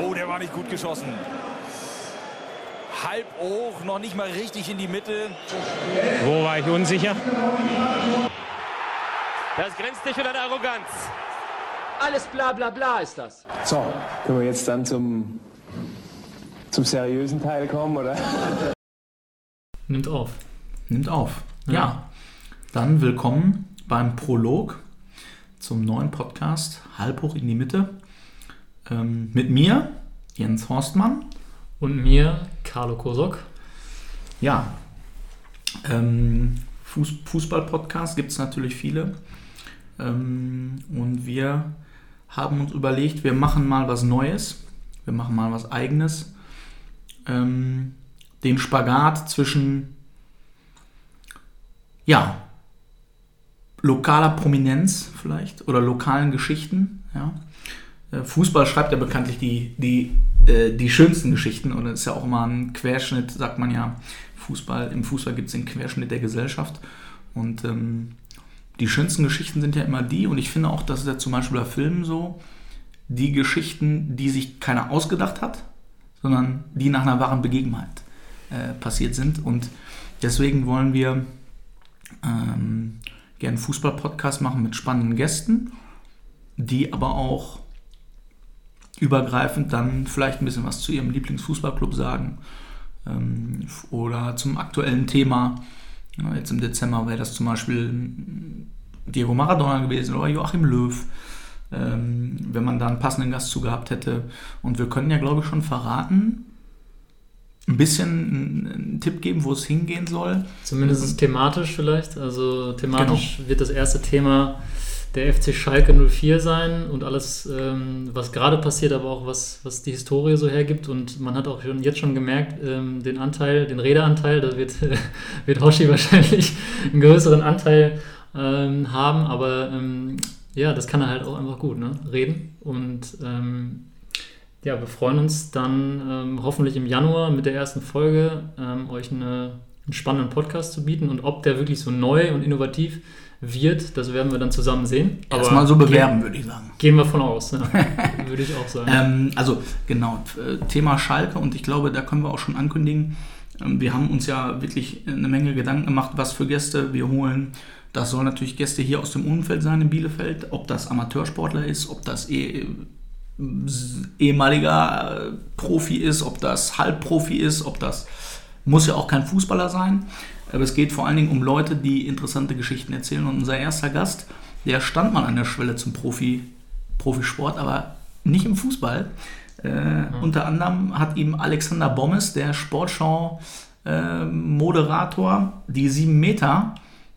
Oh, der war nicht gut geschossen. Halb hoch, noch nicht mal richtig in die Mitte. Wo war ich unsicher? Das grenzt nicht unter Arroganz. Alles bla bla bla ist das. So, können wir jetzt dann zum, zum seriösen Teil kommen, oder? Nimmt auf. Nimmt auf. Ja. Ja. Dann willkommen beim Prolog zum neuen Podcast Halb hoch in die Mitte. Ähm, mit mir, Jens Horstmann. Und mir, Carlo Kosok. Ja, ähm, Fuß, Fußball-Podcast gibt es natürlich viele. Ähm, und wir haben uns überlegt, wir machen mal was Neues. Wir machen mal was Eigenes. Ähm, den Spagat zwischen, ja, lokaler Prominenz vielleicht oder lokalen Geschichten. Ja. Äh, Fußball schreibt ja bekanntlich die, die, äh, die schönsten Geschichten und es ist ja auch immer ein Querschnitt, sagt man ja. Fußball, Im Fußball gibt es den Querschnitt der Gesellschaft und ähm, die schönsten Geschichten sind ja immer die und ich finde auch, dass es ja zum Beispiel bei Filmen so, die Geschichten, die sich keiner ausgedacht hat, sondern die nach einer wahren Begebenheit äh, passiert sind und deswegen wollen wir ähm, gerne einen Fußball-Podcast machen mit spannenden Gästen, die aber auch übergreifend dann vielleicht ein bisschen was zu ihrem Lieblingsfußballclub sagen ähm, oder zum aktuellen Thema. Ja, jetzt im Dezember wäre das zum Beispiel Diego Maradona gewesen oder Joachim Löw, ähm, wenn man da einen passenden Gast zu gehabt hätte. Und wir können ja, glaube ich, schon verraten, ein bisschen einen, Tipp geben, wo es hingehen soll. Zumindest thematisch vielleicht. Also thematisch wird das erste Thema der FC Schalke 04 sein und alles, ähm, was gerade passiert, aber auch was, was die Historie so hergibt. Und man hat auch schon, jetzt schon gemerkt, ähm, den Anteil, den Redeanteil, da wird, wird Hoshi wahrscheinlich einen größeren Anteil ähm, haben. Aber ähm, ja, das kann er halt auch einfach gut, ne? Reden. Und ähm, ja, wir freuen uns dann ähm, hoffentlich im Januar mit der ersten Folge euch eine, einen spannenden Podcast zu bieten. Und ob der wirklich so neu und innovativ wird, das werden wir dann zusammen sehen. Erstmal so bewerben, gehen, würde ich sagen. Gehen wir von aus, ja. würde ich auch sagen. Ähm, also genau, äh, Thema Schalke und ich glaube, da können wir auch schon ankündigen, ähm, wir haben uns ja wirklich eine Menge Gedanken gemacht, was für Gäste wir holen. Das sollen natürlich Gäste hier aus dem Umfeld sein in Bielefeld, ob das Amateursportler ist, ob das eh, ehemaliger äh, Profi ist, ob das Halbprofi ist, ob das muss ja auch kein Fußballer sein. Aber es geht vor allen Dingen um Leute, die interessante Geschichten erzählen. Und unser erster Gast, der stand mal an der Schwelle zum Profi, Profisport, aber nicht im Fußball. Äh, mhm. Unter anderem hat ihm Alexander Bommes, der Sportschau-Moderator, äh, die sieben Meter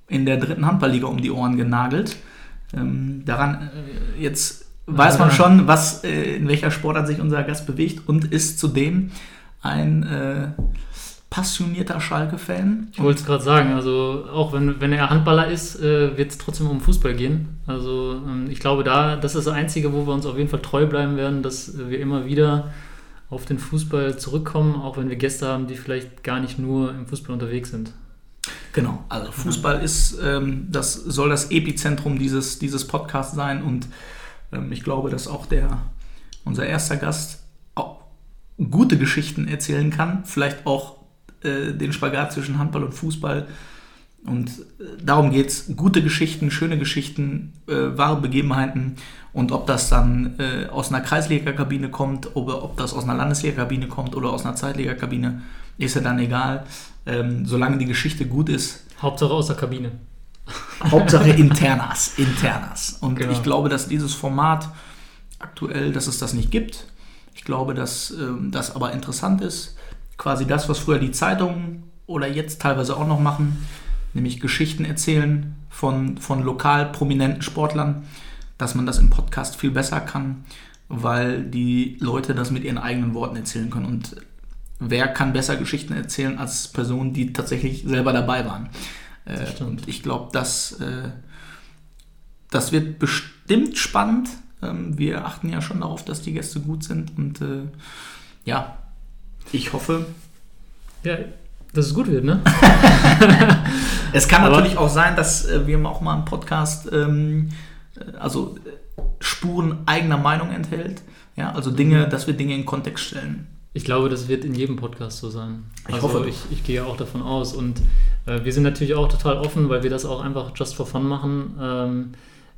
in der dritten Handballliga um die Ohren genagelt. Ähm, daran äh, jetzt weiß man schon, was äh, in welcher Sportart sich unser Gast bewegt und ist zudem ein äh, passionierter Schalke-Fan. Ich wollte es gerade sagen, also auch wenn, wenn er Handballer ist, äh, wird es trotzdem um Fußball gehen. Also ähm, ich glaube, da, das ist das Einzige, wo wir uns auf jeden Fall treu bleiben werden, dass wir immer wieder auf den Fußball zurückkommen, auch wenn wir Gäste haben, die vielleicht gar nicht nur im Fußball unterwegs sind. Genau, also Fußball ist, ähm, das soll das Epizentrum dieses, dieses Podcasts sein und ähm, ich glaube, dass auch der, unser erster Gast gute Geschichten erzählen kann, vielleicht auch äh, den Spagat zwischen Handball und Fußball. Und äh, darum geht es. Gute Geschichten, schöne Geschichten, äh, wahre Begebenheiten. Und ob das dann äh, aus einer Kreisliga-Kabine kommt, oder ob das aus einer Landesliga-Kabine kommt oder aus einer Zweitliga-Kabine, ist ja dann egal. Ähm, solange die Geschichte gut ist. Hauptsache aus der Kabine. Hauptsache Internas. Internas. Und Genau. ich glaube, dass dieses Format aktuell, dass es das nicht gibt. Ich glaube, dass ähm, das aber interessant ist. Quasi das, was früher die Zeitungen oder jetzt teilweise auch noch machen, nämlich Geschichten erzählen von, von lokal prominenten Sportlern, dass man das im Podcast viel besser kann, weil die Leute das mit ihren eigenen Worten erzählen können. Und wer kann besser Geschichten erzählen als Personen, die tatsächlich selber dabei waren? Äh, und ich glaube, dass äh, das wird bestimmt spannend. Ähm, wir achten ja schon darauf, dass die Gäste gut sind. Und äh, ja, ich hoffe. Ja, dass es gut wird, ne? Es kann Aber- natürlich auch sein, dass äh, wir auch mal einen Podcast, ähm, äh, also äh, Spuren eigener Meinung enthält. Ja, also Dinge, dass wir Dinge in Kontext stellen. Ich glaube, das wird in jedem Podcast so sein. Ich also hoffe ich, ich gehe auch davon aus. Und äh, wir sind natürlich auch total offen, weil wir das auch einfach just for fun machen. Ähm,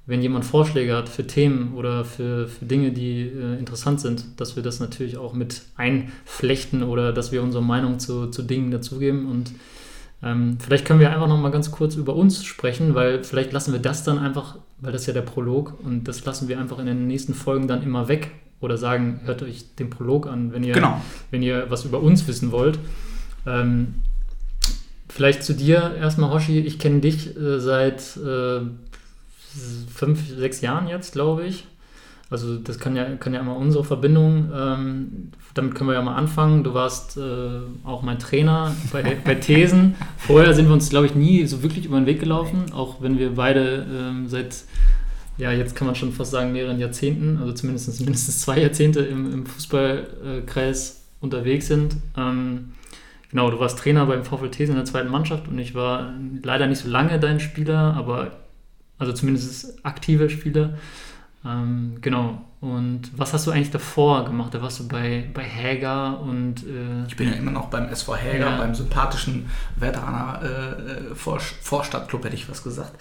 wenn jemand Vorschläge hat für Themen oder für, für Dinge, die äh, interessant sind, dass wir das natürlich auch mit einflechten oder dass wir unsere Meinung zu, zu Dingen dazugeben. Und ähm, vielleicht können wir einfach noch mal ganz kurz über uns sprechen, weil vielleicht lassen wir das dann einfach, weil das ist ja der Prolog und das lassen wir einfach in den nächsten Folgen dann immer weg oder sagen, hört euch den Prolog an, wenn ihr, Genau. wenn ihr was über uns wissen wollt. Ähm, vielleicht zu dir erstmal, Hoshi. Ich kenne dich äh, seit äh, fünf, sechs Jahren jetzt, glaube ich. Also das kann ja, kann ja immer unsere Verbindung, ähm, damit können wir ja mal anfangen. Du warst äh, auch mein Trainer bei, bei Thesen. Vorher sind wir uns, glaube ich, nie so wirklich über den Weg gelaufen, auch wenn wir beide ähm, seit, ja, jetzt kann man schon fast sagen, mehreren Jahrzehnten, also zumindest mindestens zwei Jahrzehnte im, im Fußballkreis unterwegs sind. Ähm, genau, du warst Trainer beim VfL Thesen in der zweiten Mannschaft und ich war leider nicht so lange dein Spieler, aber also zumindest aktive Spieler. Ähm, genau. Und was hast du eigentlich davor gemacht? Da warst du bei, bei Häger und äh, Ich bin ja immer noch beim SV Häger, Ja. beim sympathischen Veteraner äh, Vor Vorstadtclub, hätte ich was gesagt.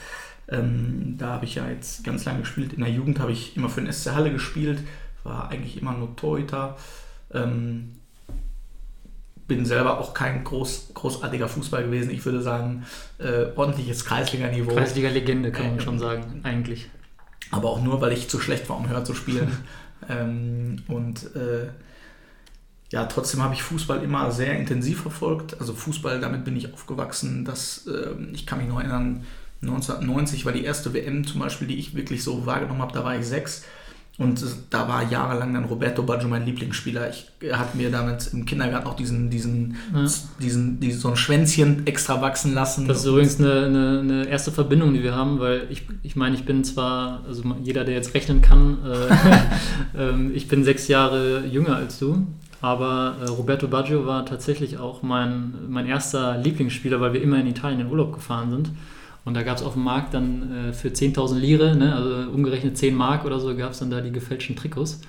Ähm, da habe ich ja jetzt ganz lange gespielt. In der Jugend habe ich immer für den SC Halle gespielt, war eigentlich immer nur Torhüter. Ähm, bin selber auch kein groß, großartiger Fußball gewesen. Ich würde sagen, äh, ordentliches Kreisliga-Niveau. Kreisliga-Legende, kann man Äh, schon sagen, eigentlich. aber auch nur, weil ich zu schlecht war, um höher zu spielen. ähm, und äh, ja, trotzdem habe ich Fußball immer sehr intensiv verfolgt. Also Fußball, damit bin ich aufgewachsen. Das, ähm, ich kann mich noch erinnern, 1990 war die erste WM zum Beispiel, die ich wirklich so wahrgenommen habe. Da war ich sechs. Und da war jahrelang dann Roberto Baggio mein Lieblingsspieler. Ich er hat mir damit im Kindergarten auch diesen, diesen, Ja. diesen, diesen, so ein Schwänzchen extra wachsen lassen. Das ist übrigens eine, eine, eine erste Verbindung, die wir haben, weil ich, ich meine, ich bin zwar, also jeder, der jetzt rechnen kann, äh, ähm, ich bin sechs Jahre jünger als du, aber äh, Roberto Baggio war tatsächlich auch mein, mein erster Lieblingsspieler, weil wir immer in Italien in Urlaub gefahren sind. Und da gab es auf dem Markt dann äh, für 10.000 Lire, ne, also umgerechnet 10 Mark oder so, gab es dann da die gefälschten Trikots.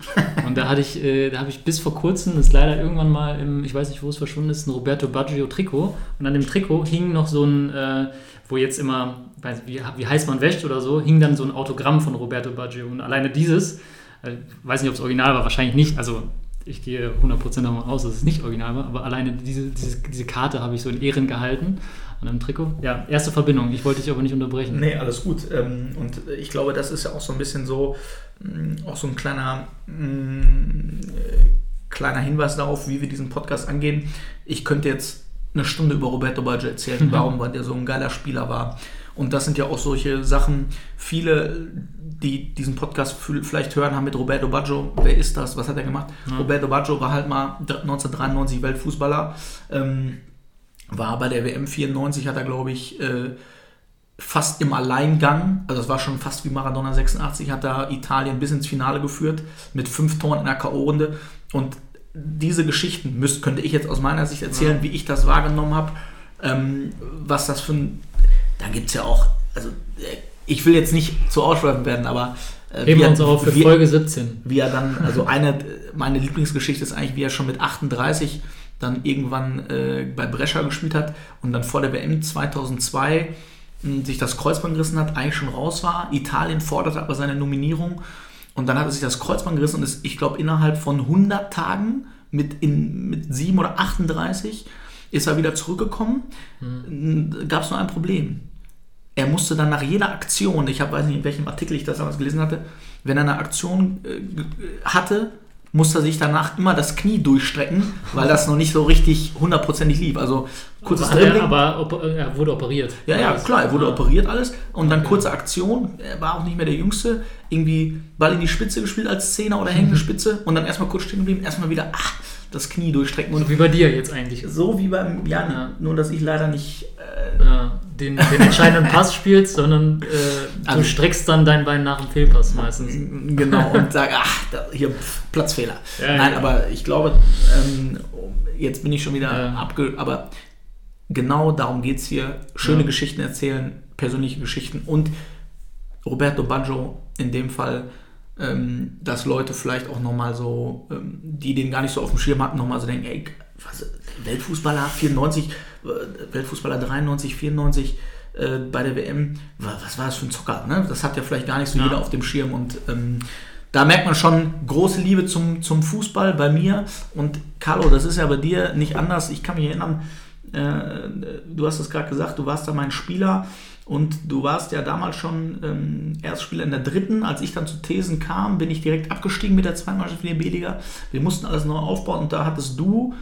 Und da hatte ich, äh, da habe ich bis vor kurzem, das ist leider irgendwann mal im, ich weiß nicht, wo es verschwunden ist, ein Roberto Baggio Trikot. Und an dem Trikot hing noch so ein, äh, wo jetzt immer, weiß, wie, wie heiß man wäscht oder so, hing dann so ein Autogramm von Roberto Baggio. Und alleine dieses, äh, weiß nicht, ob es original war, wahrscheinlich nicht. Also ich gehe 100% davon aus, dass es nicht original war, aber alleine diese, diese, diese Karte habe ich so in Ehren gehalten an einem Trikot. Ja, erste Verbindung. Ich wollte dich aber nicht unterbrechen. Nee, alles gut. Ähm, Und ich glaube, das ist ja auch so ein bisschen so, mh, auch so ein kleiner, äh, kleiner Hinweis darauf, wie wir diesen Podcast angehen. Ich könnte jetzt eine Stunde über Roberto Baggio erzählen, warum weil der so ein geiler Spieler war. Und das sind ja auch solche Sachen, viele, die diesen Podcast vielleicht hören, haben mit Roberto Baggio, wer ist das, was hat er gemacht? Roberto Baggio war halt mal 1993 Weltfußballer, ähm, war bei der WM 94, hat er glaube ich äh, fast im Alleingang, also es war schon fast wie Maradona 86, hat er Italien bis ins Finale geführt mit fünf Toren in der K.O.-Runde und diese Geschichten müsst, könnte ich jetzt aus meiner Sicht erzählen, wie ich das wahrgenommen habe, ähm, was das für ein, da gibt es ja auch, also äh, ich will jetzt nicht zu ausschweifend werden, aber äh, Heben wir uns auf für wie- Folge 17. wie er dann, also eine, meine Lieblingsgeschichte ist eigentlich, wie er schon mit 38 dann irgendwann äh, bei Brescia gespielt hat und dann vor der WM 2002 mh, sich das Kreuzband gerissen hat, eigentlich schon raus war. Italien forderte aber seine Nominierung und dann hat er sich das Kreuzband gerissen und ist, ich glaube, innerhalb von 100 Tagen mit, in, mit 7 oder 38 ist er wieder zurückgekommen. Gab es nur ein Problem er musste dann nach jeder Aktion, ich hab, weiß nicht, in welchem Artikel ich das damals gelesen hatte, wenn er eine Aktion äh, hatte, musste er sich danach immer das Knie durchstrecken, weil das noch nicht so richtig hundertprozentig lief. Also kurzes Hat er, Dribbling. aber op- er wurde operiert. Ja, ja, klar, er wurde Ah. operiert alles und dann kurze Aktion, er war auch nicht mehr der Jüngste, irgendwie Ball in die Spitze gespielt als Zehner oder hängende Spitze und dann erstmal kurz stehen geblieben, erstmal wieder ah, das Knie durchstrecken und Wie bei dir jetzt eigentlich. so wie beim Jan, Ja. nur dass ich leider nicht äh, Ja, den, den entscheidenden Pass spielst, sondern äh, Also- du streckst dann dein Bein nach dem Fehlpass meistens. Genau, und sage, ach, da, hier pf, Platzfehler. Ja, Nein, ja. aber ich glaube, ähm, jetzt bin ich schon wieder Ja. abge... Aber genau darum geht es hier. Schöne Ja. Geschichten erzählen, persönliche Geschichten und Roberto Baggio in dem Fall ähm, dass Leute vielleicht auch nochmal so, ähm, die den gar nicht so auf dem Schirm hatten, nochmal so denken, ey, was, Weltfußballer 94, äh, Weltfußballer 93, 94 äh, bei der WM, wa- was war das für ein Zocker? Ne? Das hat ja vielleicht gar nicht so Ja. jeder auf dem Schirm und ähm, da merkt man schon große Liebe zum, zum Fußball bei mir und Carlo, das ist ja bei dir nicht anders. Ich kann mich erinnern, äh, du hast es gerade gesagt, du warst da mein Spieler und du warst ja damals schon ähm, Erstspieler in der dritten. Als ich dann zu Thesen kam, bin ich direkt abgestiegen mit der zweiten Mannschaft in die B-Liga. Wir mussten alles neu aufbauen und da hattest du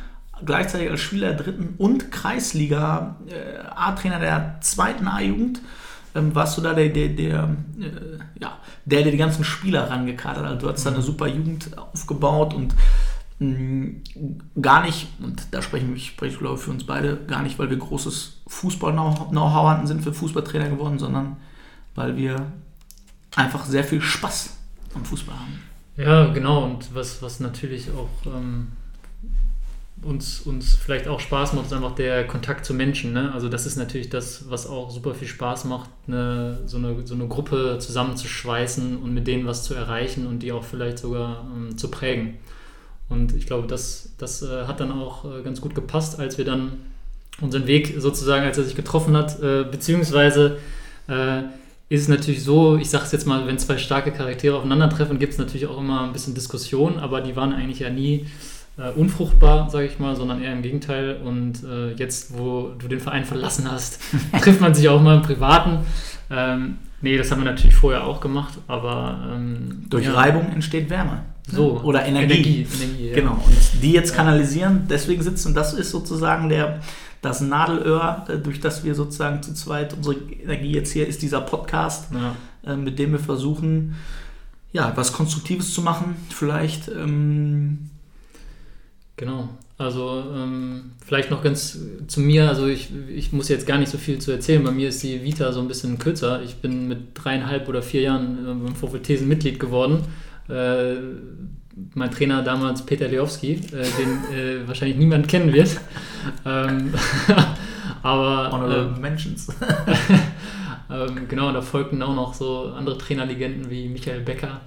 gleichzeitig als Spieler der dritten und Kreisliga äh, A-Trainer der zweiten A-Jugend. Ähm, warst du da der, der, der, äh, ja, der, der die ganzen Spieler rangekadert hat. Also du hast da eine super Jugend aufgebaut und mh, gar nicht, und da spreche ich, spreche ich glaube ich für uns beide, gar nicht, weil wir großes Fußball-Know-how hatten, sind wir Fußballtrainer geworden, sondern weil wir einfach sehr viel Spaß am Fußball haben. Ja, genau. Und was, was natürlich auch ähm, uns, uns vielleicht auch Spaß macht, ist einfach der Kontakt zu Menschen. Ne? Also das ist natürlich das, was auch super viel Spaß macht, eine, so, eine, so eine Gruppe zusammenzuschweißen und mit denen was zu erreichen und die auch vielleicht sogar ähm, zu prägen. Und ich glaube, das, das äh, hat dann auch äh, ganz gut gepasst, als wir dann unseren Weg sozusagen, als er sich getroffen hat, äh, beziehungsweise äh, ist es natürlich so, ich sage es jetzt mal, wenn zwei starke Charaktere aufeinandertreffen, gibt es natürlich auch immer ein bisschen Diskussion, aber die waren eigentlich ja nie äh, unfruchtbar, sage ich mal, sondern eher im Gegenteil. Und äh, jetzt, wo du den Verein verlassen hast, trifft man sich auch mal im Privaten. Ähm, nee, das haben wir natürlich vorher auch gemacht, aber ähm, Durch ja, Reibung entsteht Wärme. So. Oder Energie. Energie, Energie ja. Genau. Und die jetzt kanalisieren, deswegen sitzen, das ist sozusagen der, das Nadelöhr, äh, durch das wir sozusagen zu zweit unsere Energie jetzt hier ist, dieser Podcast, Ja. äh, mit dem wir versuchen, ja, was Konstruktives zu machen. Vielleicht, ähm, Genau. Also ähm, vielleicht noch ganz zu mir, also ich, ich muss jetzt gar nicht so viel zu erzählen. Bei mir ist die Vita so ein bisschen kürzer. Ich bin mit dreieinhalb oder vier Jahren beim VfL Thesen Mitglied geworden. Äh, mein Trainer damals Peter Leowski, äh, den äh, wahrscheinlich niemand kennen wird. ähm, aber Honorable ähm, Mentions. ähm, genau, da folgten auch noch so andere Trainerlegenden wie Michael Becker.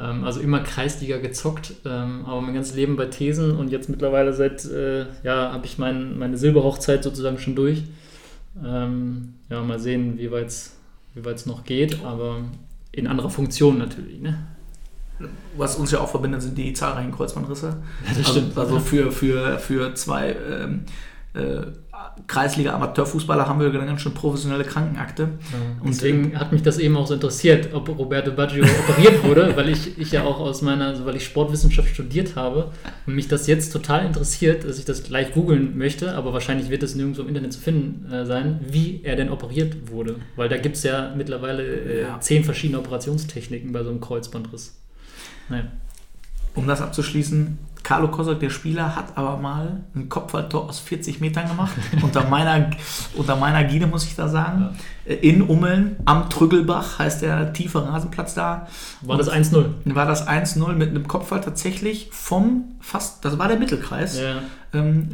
Ähm, also immer Kreisliga gezockt, ähm, aber mein ganzes Leben bei Thesen und jetzt mittlerweile seit, äh, ja, habe ich mein, meine Silberhochzeit sozusagen schon durch. Ähm, ja, mal sehen, wie weit es wie weit's noch geht, aber in anderer Funktion natürlich. Ne? Was uns ja auch verbindet, sind die zahlreichen Kreuzbandrisse. Ja, das also, stimmt. also für, für, für zwei ähm, äh, Kreisliga-Amateurfußballer haben wir eine ganz schön professionelle Krankenakte. Und Und, deswegen hat mich das eben auch so interessiert, ob Roberto Baggio operiert wurde, weil ich, ich ja auch aus meiner, also weil ich Sportwissenschaft studiert habe und mich das jetzt total interessiert, dass ich das gleich googeln möchte, aber wahrscheinlich wird es nirgendwo im Internet zu finden äh, sein, wie er denn operiert wurde. Weil da gibt es ja mittlerweile äh, Ja. zehn verschiedene Operationstechniken bei so einem Kreuzbandriss. Naja. Um das abzuschließen, Carlo Kosok, der Spieler, hat aber mal ein Kopfballtor aus 40 Metern gemacht. unter, meiner, unter meiner Gide, muss ich da sagen. Äh, In Ummeln, am Trüggelbach, heißt der tiefe Rasenplatz da. War das 1-0? War das 1-0 mit einem Kopfball tatsächlich vom fast, das war der Mittelkreis. Ja. Ähm,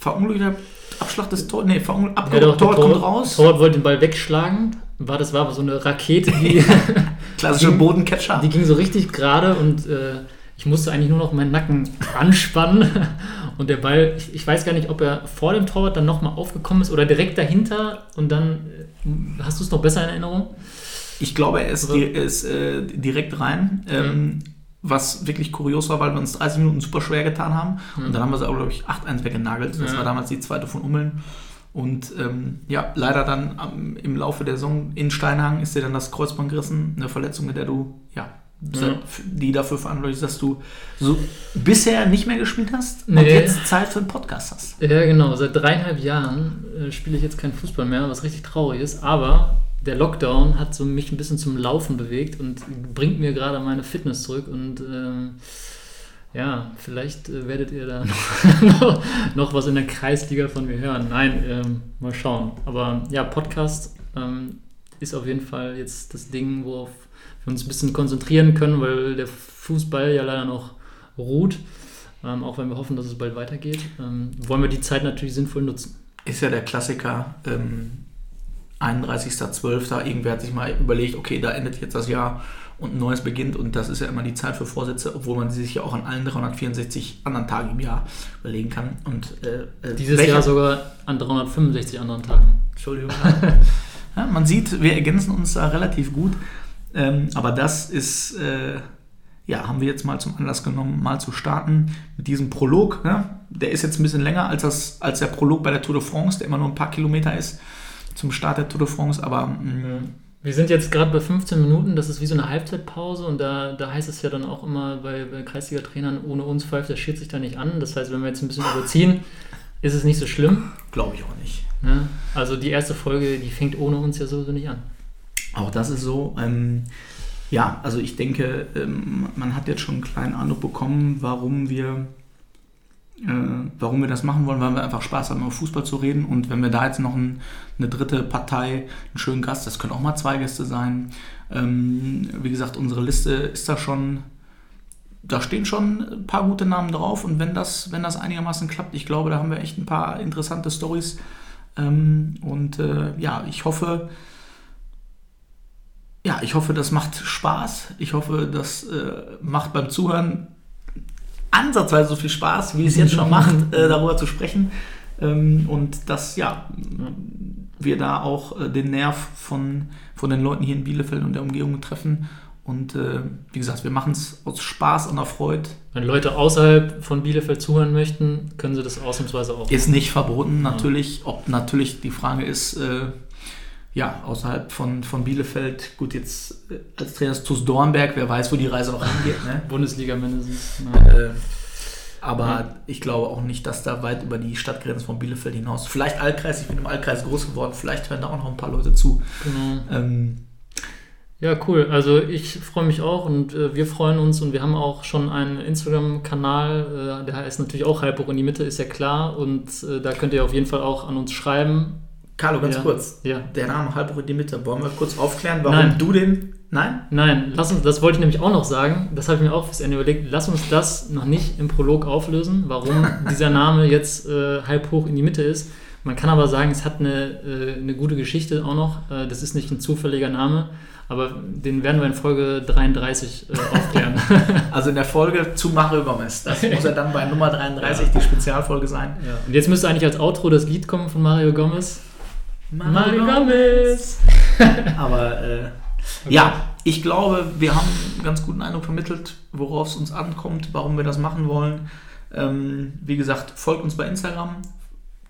verunglückter Abschlag des Tor, nee, verunglückt, Ja, doch, Tor Torwart, kommt raus. Torwart wollte den Ball wegschlagen. War, das war aber so eine Rakete, die, Klassische Bodencatcher. Die ging so richtig gerade und äh, ich musste eigentlich nur noch meinen Nacken anspannen. Und der Ball, ich, ich weiß gar nicht, ob er vor dem Torwart dann nochmal aufgekommen ist oder direkt dahinter und dann äh, hast du es noch besser in Erinnerung? Ich glaube, er ist, Also- ist äh, direkt rein. Ähm, Was wirklich kurios war, weil wir uns 30 Minuten super schwer getan haben. Und dann haben wir sie auch, glaube ich, 8-1 weggenagelt. Das Ja. war damals die zweite von Ummeln. Und ähm, ja, leider dann am, im Laufe der Saison in Steinhagen ist dir dann das Kreuzband gerissen. Eine Verletzung, mit der du, ja, seit- die dafür verantwortlich ist, dass du so bisher nicht mehr gespielt hast und Nee. jetzt Zeit für einen Podcast hast. Ja, genau. Seit dreieinhalb Jahren äh, spiele ich jetzt keinen Fußball mehr, was richtig traurig ist. Aber der Lockdown hat so mich ein bisschen zum Laufen bewegt und bringt mir gerade meine Fitness zurück. Und ähm, ja, vielleicht äh, werdet ihr da noch, noch was in der Kreisliga von mir hören. Nein, ähm, mal schauen. Aber ja, Podcast ähm, ist auf jeden Fall jetzt das Ding, worauf wir uns ein bisschen konzentrieren können, weil der Fußball ja leider noch ruht. Ähm, auch wenn wir hoffen, dass es bald weitergeht, ähm, wollen wir die Zeit natürlich sinnvoll nutzen. Ist ja der Klassiker. Ähm, 31.12. Irgendwer hat sich mal überlegt, okay, da endet jetzt das Jahr und ein neues beginnt und das ist ja immer die Zeit für Vorsätze, obwohl man sie sich ja auch an allen 364 anderen Tagen im Jahr überlegen kann. Und äh, äh, Dieses welcher- Jahr sogar an 365 anderen Tagen. Entschuldigung. ja, man sieht, wir ergänzen uns da relativ gut. Ähm, aber das ist, äh, ja, haben wir jetzt mal zum Anlass genommen, mal zu starten mit diesem Prolog. Ne? Der ist jetzt ein bisschen länger als, das, als der Prolog bei der Tour de France, der immer nur ein paar Kilometer ist zum Start der Tour de France. Aber mh, Wir sind jetzt gerade bei 15 Minuten, das ist wie so eine Halbzeitpause und da, da heißt es ja dann auch immer bei, bei Kreisliga-Trainern, ohne uns pfeift der sich da nicht an. Das heißt, wenn wir jetzt ein bisschen überziehen, ist es nicht so schlimm. glaube ich auch nicht. Ne? Also die erste Folge, die fängt ohne uns ja sowieso nicht an. Auch das ist so. Ähm, ja, also ich denke, ähm, man hat jetzt schon einen kleinen Eindruck bekommen, warum wir, äh, warum wir das machen wollen, weil wir einfach Spaß haben, über Fußball zu reden. Und wenn wir da jetzt noch ein, eine dritte Partei, einen schönen Gast, das können auch mal zwei Gäste sein. Ähm, wie gesagt, unsere Liste ist da schon, da stehen schon ein paar gute Namen drauf. Und wenn das, wenn das einigermaßen klappt, ich glaube, da haben wir echt ein paar interessante Stories. Ähm, und äh, ja, ich hoffe, ja, ich hoffe, das macht Spaß. Ich hoffe, das äh, macht beim Zuhören ansatzweise so viel Spaß, wie es jetzt schon macht, äh, darüber zu sprechen. Ähm, und dass, ja, wir da auch äh, den Nerv von, von den Leuten hier in Bielefeld und der Umgebung treffen. Und äh, wie gesagt, wir machen es aus Spaß und Erfreut. Wenn Leute außerhalb von Bielefeld zuhören möchten, können sie das ausnahmsweise auch. Ist nicht verboten, natürlich. Ob natürlich die Frage ist, äh, ja, außerhalb von, von Bielefeld, gut, jetzt äh, als Trainer ist TuS Dornberg, wer weiß, wo die Reise noch hingeht. Ne? Bundesliga mindestens. Ja. Äh, aber ich glaube auch nicht, dass da weit über die Stadtgrenzen von Bielefeld hinaus. Vielleicht Altkreis, ich bin im Altkreis groß geworden, vielleicht hören da auch noch ein paar Leute zu. Genau. Ähm, Ja, cool. Also ich freue mich auch und äh, wir freuen uns und wir haben auch schon einen Instagram-Kanal, äh, der heißt natürlich auch Halb hoch in die Mitte, ist ja klar. Und äh, da könnt ihr auf jeden Fall auch an uns schreiben. Carlo, ganz Ja. kurz. Ja. Der Name Halbruch in die Mitte. Wollen wir kurz aufklären, warum Nein. du den. Nein? Nein, lass uns, das wollte ich nämlich auch noch sagen, das habe ich mir auch fürs Ende überlegt, lass uns das noch nicht im Prolog auflösen, warum dieser Name jetzt äh, halb hoch in die Mitte ist. Man kann aber sagen, es hat eine, äh, eine gute Geschichte auch noch. Äh, das ist nicht ein zufälliger Name, aber den werden wir in Folge 33 äh, aufklären. Also in der Folge zu Mario Gomez. Das muss ja dann bei Nummer 33 die Spezialfolge sein. Ja. Und jetzt müsste eigentlich als Outro das Lied kommen von Mario Gomez. Mario Gomez! Aber äh, ja, ich glaube, wir haben einen ganz guten Eindruck vermittelt, worauf es uns ankommt, warum wir das machen wollen. Ähm, wie gesagt, folgt uns bei Instagram.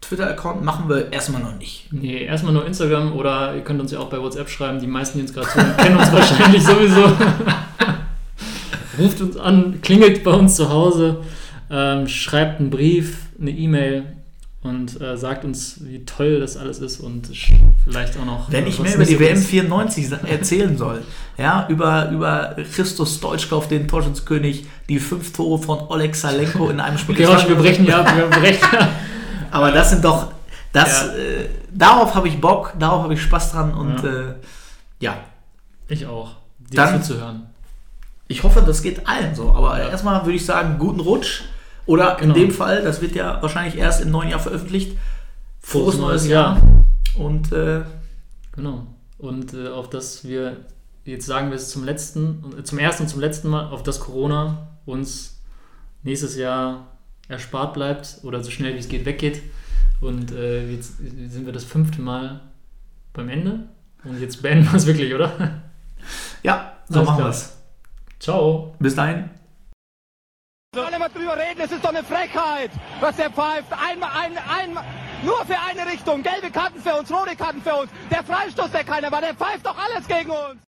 Twitter-Account machen wir erstmal noch nicht. Nee, erstmal nur Instagram oder ihr könnt uns ja auch bei WhatsApp schreiben. Die meisten, die uns gerade zuhören, kennen uns wahrscheinlich sowieso. Ruft uns an, klingelt bei uns zu Hause, ähm, schreibt einen Brief, eine E-Mail und äh, sagt uns, wie toll das alles ist und vielleicht auch noch. Wenn äh, ich mehr über die WM ist. 94 sa- erzählen soll, ja, über, über Christus Deutschkauf, den Torschützkönig, die fünf Tore von Oleg Salenko in einem Spiel. Okay, wir brechen ja wir brechen ab. Aber das sind doch, das, Ja. äh, darauf habe ich Bock, darauf habe ich Spaß dran und Ja. äh, ja, Ich auch, dir zuzuhören. ich hoffe, das geht allen so. Aber erstmal würde ich sagen, guten Rutsch. Oder Genau. in dem Fall, das wird ja wahrscheinlich erst im neuen Jahr veröffentlicht. Frohes Frohes neues Jahr. Jahr. Und äh, Genau. Und äh, auf das wir, jetzt sagen wir es zum letzten, zum ersten und zum letzten Mal, auf das Corona uns nächstes Jahr erspart bleibt oder so schnell wie es geht weggeht. Und äh, jetzt sind wir das fünfte Mal beim Ende. Und jetzt beenden wir es wirklich, oder? ja, so Alles machen wir es. Ciao. Bis dahin. Alle mal drüber reden, es ist doch eine Frechheit, was der pfeift. Einmal, ein, einmal, nur für eine Richtung. Gelbe Karten für uns, rote Karten für uns. Der Freistoß, der keiner war, der pfeift doch alles gegen uns.